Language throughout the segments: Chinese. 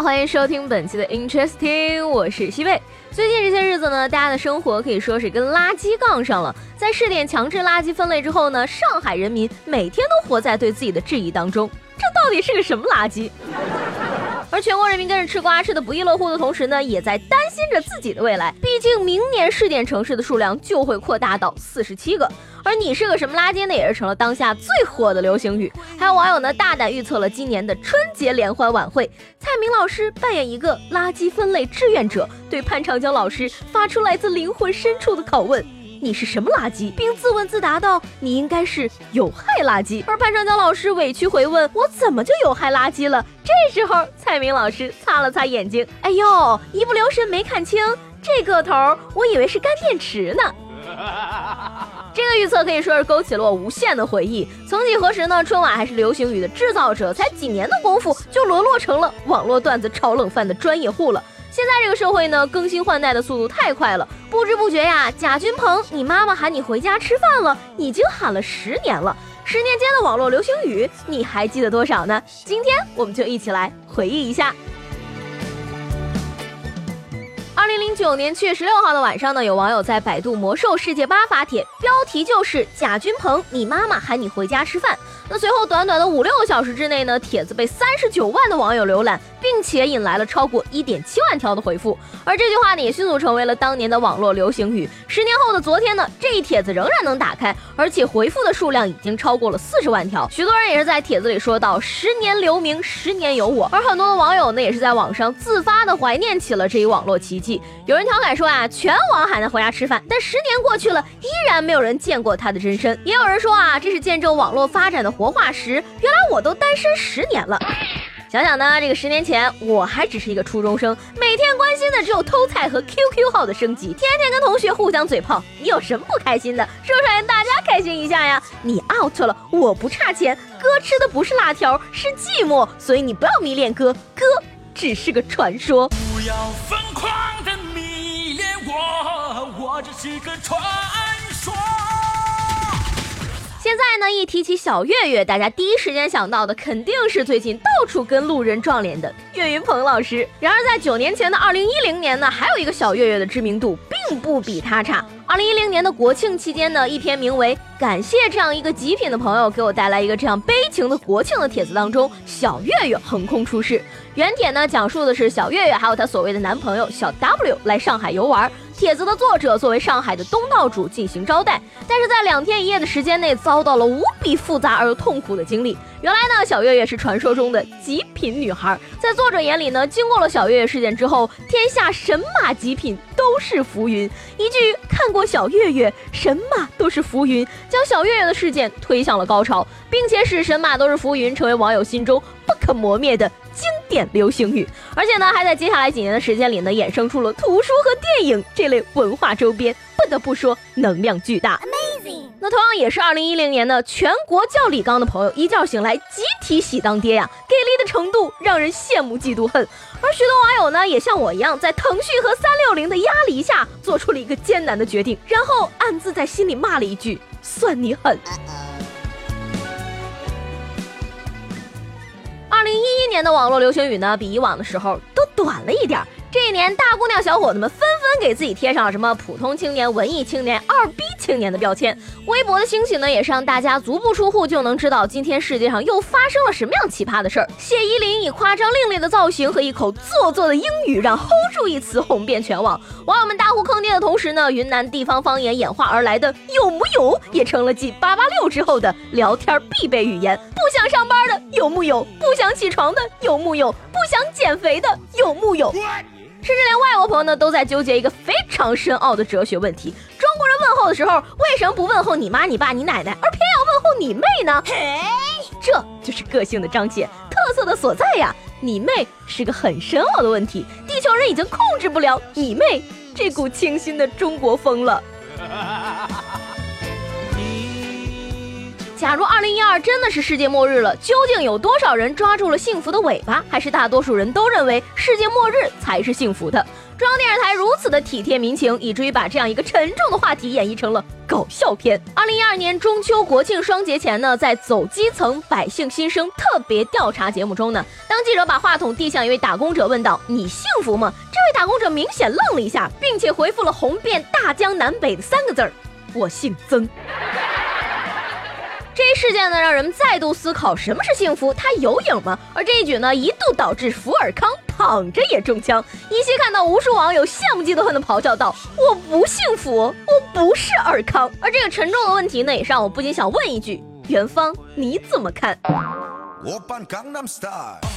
欢迎收听本期的 Interesting，我是西贝。最近这些日子呢，大家的生活可以说是跟垃圾杠上了。在试点强制垃圾分类之后呢，上海人民每天都活在对自己的质疑当中，这到底是个什么垃圾？而全国人民跟着吃瓜吃的不亦乐乎的同时呢，也在担心着自己的未来。毕竟明年试点城市的数量就会扩大到四十七个。而你是个什么垃圾呢？也是成了当下最火的流行语。还有网友呢，大胆预测了今年的春节联欢晚会。蔡明老师扮演一个垃圾分类志愿者，对潘长江老师发出来自灵魂深处的拷问。你是什么垃圾？并自问自答道：“你应该是有害垃圾。”而潘长江老师委屈回问：“我怎么就有害垃圾了？”这时候，蔡明老师擦了擦眼睛：“哎呦，一不留神没看清，这个头，我以为是干电池呢。” 这个预测可以说是勾起了我无限的回忆。曾几何时呢，春晚还是流行语的制造者，才几年的功夫就沦落成了网络段子炒冷饭的专业户了。现在这个社会呢，更新换代的速度太快了，不知不觉呀，贾君鹏，你妈妈喊你回家吃饭了，已经喊了十年了。十年间的网络流行语，你还记得多少呢？今天我们就一起来回忆一下。零零九年七月十六号的晚上呢，有网友在百度魔兽世界八发帖，标题就是贾君鹏，你妈妈喊你回家吃饭。那随后短短的五六个小时之内呢，帖子被三十九万的网友浏览，并且引来了超过一点七万条的回复。而这句话呢，也迅速成为了当年的网络流行语。十年后的昨天呢，这一帖子仍然能打开，而且回复的数量已经超过了四十万条。许多人也是在帖子里说到“十年留名，十年有我”。而很多的网友呢，也是在网上自发的怀念起了这一网络奇迹。有人调侃说啊，全网喊他回家吃饭，但十年过去了，依然没有人见过他的真身。也有人说啊，这是见证网络发展的。活化石，原来我都单身十年了。想想呢，这个十年前我还只是一个初中生，每天关心的只有偷菜和 QQ 号的升级，天天跟同学互相嘴炮。你有什么不开心的？说出来大家开心一下呀！你 out 了，我不差钱，哥吃的不是辣条，是寂寞，所以你不要迷恋哥，哥只是个传说。不要疯狂的我，我只是个传说。现在呢，一提起小岳岳，大家第一时间想到的肯定是最近到处跟路人撞脸的岳云鹏老师。然而，在九年前的二零一零年呢，还有一个小岳岳的知名度并不比他差。二零一零年的国庆期间呢，一篇名为《感谢这样一个极品的朋友给我带来一个这样悲情的国庆》的帖子当中，小岳岳横空出世。原帖呢，讲述的是小岳岳还有她所谓的男朋友小 W 来上海游玩。帖子的作者作为上海的东道主进行招待，但是在两天一夜的时间内遭到了无比复杂而又痛苦的经历。原来呢，小月月是传说中的极品女孩，在作者眼里呢，经过了小月月事件之后，天下神马极品都是浮云。一句看过小月月，神马都是浮云，将小月月的事件推向了高潮，并且使神马都是浮云成为网友心中不可磨灭的。经典流行语，而且呢，还在接下来几年的时间里呢，衍生出了图书和电影这类文化周边，不得不说能量巨大。那同样也是二零一零年的全国叫李刚的朋友，一觉醒来集体喜当爹呀，给力的程度让人羡慕嫉妒恨。而许多网友呢，也像我一样，在腾讯和三六零的压力下，做出了一个艰难的决定，然后暗自在心里骂了一句：算你狠。二零一一年的网络流行语呢，比以往的时候都短了一点儿。这一年，大姑娘小伙子们纷纷给自己贴上了什么普通青年、文艺青年、二逼青年的标签。微博的兴起呢，也是让大家足不出户就能知道今天世界上又发生了什么样奇葩的事儿。谢依霖以夸张另类的造型和一口做作的英语，让 “hold 住”一词红遍全网。网友们大呼坑爹的同时呢，云南地方方言演化而来的“有木有”也成了继八八六之后的聊天必备语言。不想上班的有木有？不想起床的有木有？不想减肥的有木有？甚至连外国朋友呢都在纠结一个非常深奥的哲学问题：中国人问候的时候，为什么不问候你妈、你爸、你奶奶，而偏要问候你妹呢？嘿这就是个性的彰显，特色的所在呀！你妹是个很深奥的问题，地球人已经控制不了你妹这股清新的中国风了。假如二零一二真的是世界末日了，究竟有多少人抓住了幸福的尾巴？还是大多数人都认为世界末日才是幸福的？中央电视台如此的体贴民情，以至于把这样一个沉重的话题演绎成了搞笑片。二零一二年中秋国庆双节前呢，在走基层百姓心声特别调查节目中呢，当记者把话筒递向一位打工者，问道：“你幸福吗？”这位打工者明显愣了一下，并且回复了红遍大江南北的三个字儿：“我姓曾。”这一事件呢，让人们再度思考什么是幸福？它有影吗？而这一举呢，一度导致福尔康躺着也中枪。依稀看到无数网友羡慕嫉妒恨的咆哮道：“我不幸福，我不是尔康。”而这个沉重的问题呢，也让我不禁想问一句：元芳，你怎么看？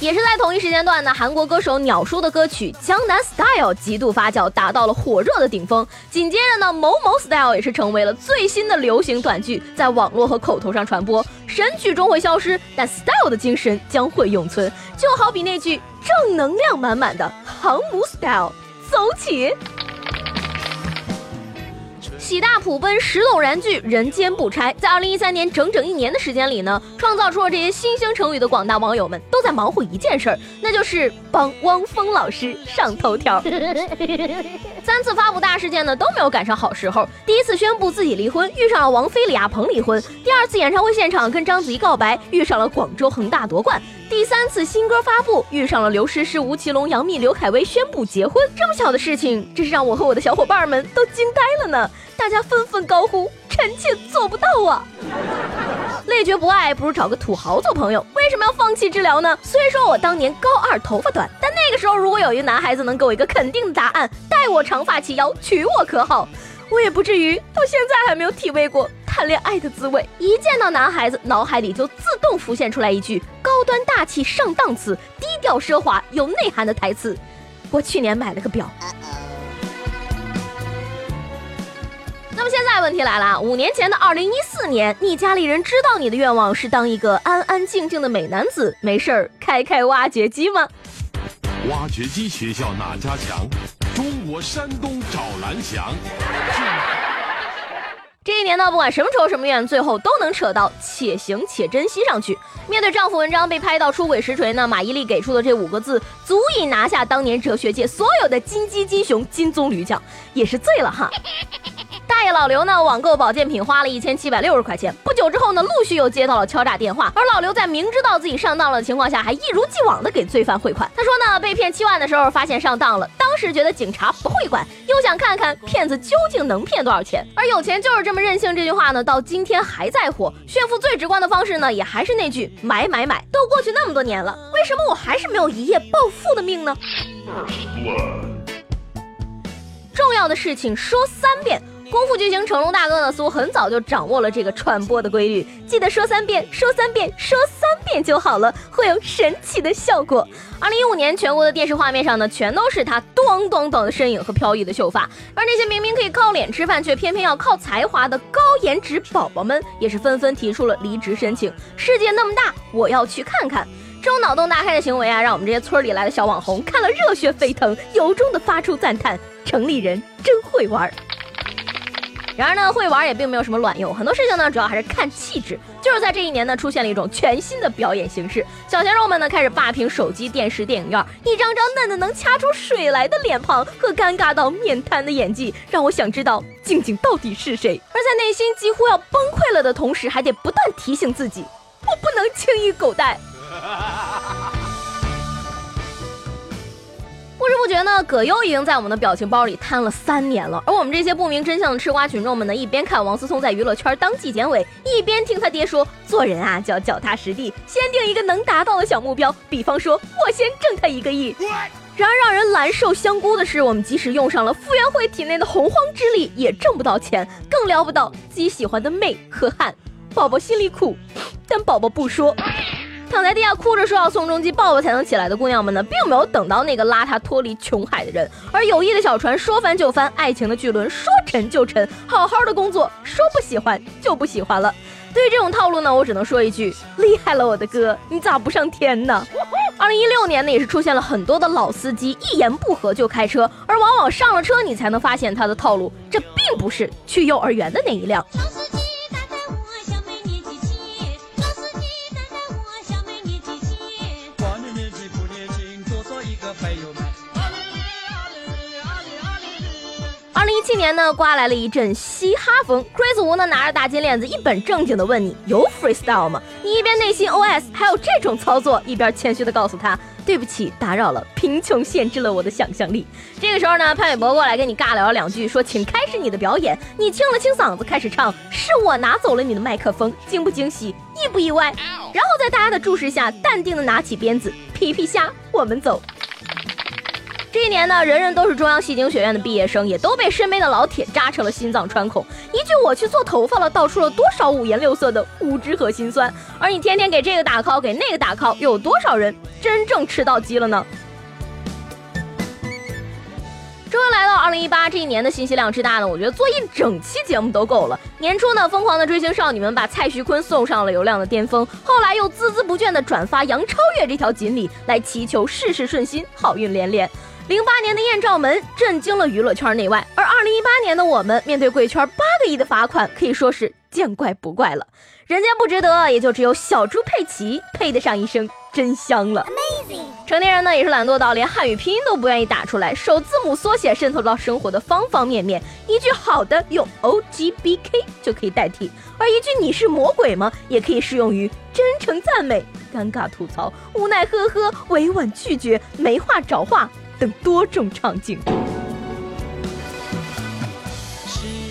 也是在同一时间段呢，韩国歌手鸟叔的歌曲《江南 Style》极度发酵，达到了火热的顶峰。紧接着呢，某某 Style 也是成为了最新的流行短剧，在网络和口头上传播。神曲终会消失，但 Style 的精神将会永存。就好比那句正能量满满的航母 Style，走起！喜大普奔，石动燃具，人间不拆。在二零一三年整整一年的时间里呢，创造出了这些新兴成语的广大网友们，都在忙活一件事儿，那就是帮汪峰老师上头条。三次发布大事件呢，都没有赶上好时候。第一次宣布自己离婚，遇上了王菲、李亚鹏离婚；第二次演唱会现场跟章子怡告白，遇上了广州恒大夺冠；第三次新歌发布，遇上了刘诗诗、吴奇隆、杨幂、刘恺威宣布结婚。这么巧的事情，真是让我和我的小伙伴们都惊呆了呢。大家纷纷高呼：“臣妾做不到啊！” 累觉不爱，不如找个土豪做朋友。为什么要放弃治疗呢？虽说我当年高二头发短，但那个时候如果有一个男孩子能给我一个肯定的答案，待我长发齐腰，娶我可好？我也不至于到现在还没有体味过谈恋爱的滋味。一见到男孩子，脑海里就自动浮现出来一句高端大气上档次、低调奢华有内涵的台词：“我去年买了个表。”那么现在问题来了，五年前的二零一四年，你家里人知道你的愿望是当一个安安静静的美男子，没事儿开开挖掘机吗？挖掘机学校哪家强？中国山东找蓝翔。这一年呢，不管什么仇什么怨，最后都能扯到且行且珍惜上去。面对丈夫文章被拍到出轨实锤呢，马伊琍给出的这五个字，足以拿下当年哲学界所有的金鸡金熊金棕榈奖，也是醉了哈。大爷老刘呢，网购保健品花了一千七百六十块钱。不久之后呢，陆续又接到了敲诈电话。而老刘在明知道自己上当了的情况下，还一如既往的给罪犯汇款。他说呢，被骗七万的时候发现上当了，当时觉得警察不会管，又想看看骗子究竟能骗多少钱。而有钱就是这么任性，这句话呢，到今天还在火。炫富最直观的方式呢，也还是那句买买买。都过去那么多年了，为什么我还是没有一夜暴富的命呢？重要的事情说三遍。功夫巨星成龙大哥呢，似乎很早就掌握了这个传播的规律。记得说三遍，说三遍，说三遍就好了，会有神奇的效果。二零一五年，全国的电视画面上呢，全都是他咚咚咚的身影和飘逸的秀发。而那些明明可以靠脸吃饭，却偏偏要靠才华的高颜值宝宝们，也是纷纷提出了离职申请。世界那么大，我要去看看。这种脑洞大开的行为啊，让我们这些村里来的小网红看了热血沸腾，由衷的发出赞叹：城里人真会玩。然而呢，会玩也并没有什么卵用，很多事情呢，主要还是看气质。就是在这一年呢，出现了一种全新的表演形式，小鲜肉们呢开始霸屏手机、电视、电影院，一张张嫩的能掐出水来的脸庞和尴尬到面瘫的演技，让我想知道静静到底是谁。而在内心几乎要崩溃了的同时，还得不断提醒自己，我不能轻易狗带。不知不觉呢，葛优已经在我们的表情包里瘫了三年了。而我们这些不明真相的吃瓜群众们呢，一边看王思聪在娱乐圈当纪检委，一边听他爹说做人啊就要脚踏实地，先定一个能达到的小目标，比方说我先挣他一个亿。然而让人难受香菇的是，我们即使用上了傅园慧体内的洪荒之力，也挣不到钱，更撩不到自己喜欢的妹和汉。宝宝心里苦，但宝宝不说。躺在地下哭着说要宋仲基抱抱才能起来的姑娘们呢，并没有等到那个拉她脱离穷海的人。而友谊的小船说翻就翻，爱情的巨轮说沉就沉。好好的工作说不喜欢就不喜欢了。对于这种套路呢，我只能说一句：厉害了，我的哥，你咋不上天呢？二零一六年呢，也是出现了很多的老司机，一言不合就开车，而往往上了车你才能发现他的套路。这并不是去幼儿园的那一辆。七年呢，刮来了一阵嘻哈风。Chris 吴呢，拿着大金链子，一本正经的问你：有 freestyle 吗？你一边内心 OS 还有这种操作，一边谦虚的告诉他：对不起，打扰了，贫穷限制了我的想象力。这个时候呢，潘玮柏过来跟你尬聊了两句，说请开始你的表演。你清了清嗓子，开始唱：是我拿走了你的麦克风，惊不惊喜，意不意外？然后在大家的注视下，淡定的拿起鞭子，皮皮虾，我们走。这一年呢，人人都是中央戏精学院的毕业生，也都被身边的老铁扎成了心脏穿孔。一句我去做头发了，道出了多少五颜六色的无知和心酸。而你天天给这个打 call，给那个打 call，又有多少人真正吃到鸡了呢？终于来到二零一八这一年的信息量之大呢，我觉得做一整期节目都够了。年初呢，疯狂的追星少女们把蔡徐坤送上了流量的巅峰，后来又孜孜不倦的转发杨超越这条锦鲤，来祈求事事顺心，好运连连。零八年的艳照门震惊了娱乐圈内外，而二零一八年的我们面对贵圈八个亿的罚款，可以说是见怪不怪了。人间不值得，也就只有小猪佩奇配得上一声真香了。Amazing! 成年人呢也是懒惰到连汉语拼音都不愿意打出来，首字母缩写渗透到生活的方方面面。一句好的用 O G B K 就可以代替，而一句你是魔鬼吗也可以适用于真诚赞美、尴尬吐槽、无奈呵呵、委婉拒绝、没话找话。等多种场景。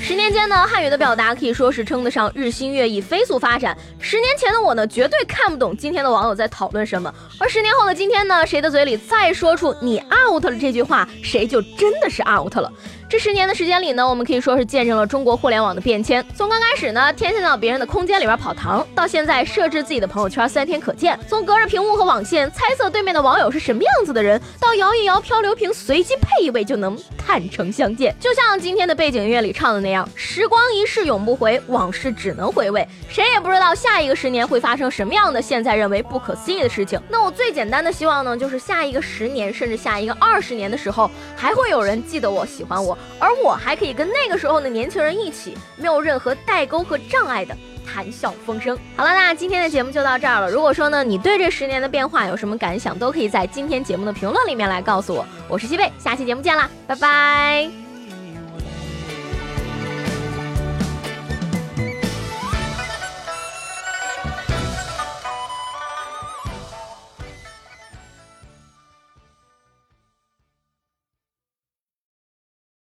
十年间呢，汉语的表达可以说是称得上日新月异、飞速发展。十年前的我呢，绝对看不懂今天的网友在讨论什么；而十年后的今天呢，谁的嘴里再说出“你 out 了”这句话，谁就真的是 out 了。十年的时间里呢，我们可以说是见证了中国互联网的变迁。从刚开始呢，天天到别人的空间里边跑堂，到现在设置自己的朋友圈三天可见；从隔着屏幕和网线猜测对面的网友是什么样子的人，到摇一摇漂流瓶，随机配一位就能坦诚相见。就像今天的背景音乐里唱的那样：“时光一逝永不回，往事只能回味。”谁也不知道下一个十年会发生什么样的现在认为不可思议的事情。那我最简单的希望呢，就是下一个十年，甚至下一个二十年的时候，还会有人记得我、喜欢我。而我还可以跟那个时候的年轻人一起，没有任何代沟和障碍的谈笑风生。好了，那今天的节目就到这儿了。如果说呢，你对这十年的变化有什么感想，都可以在今天节目的评论里面来告诉我。我是西贝，下期节目见啦，拜拜。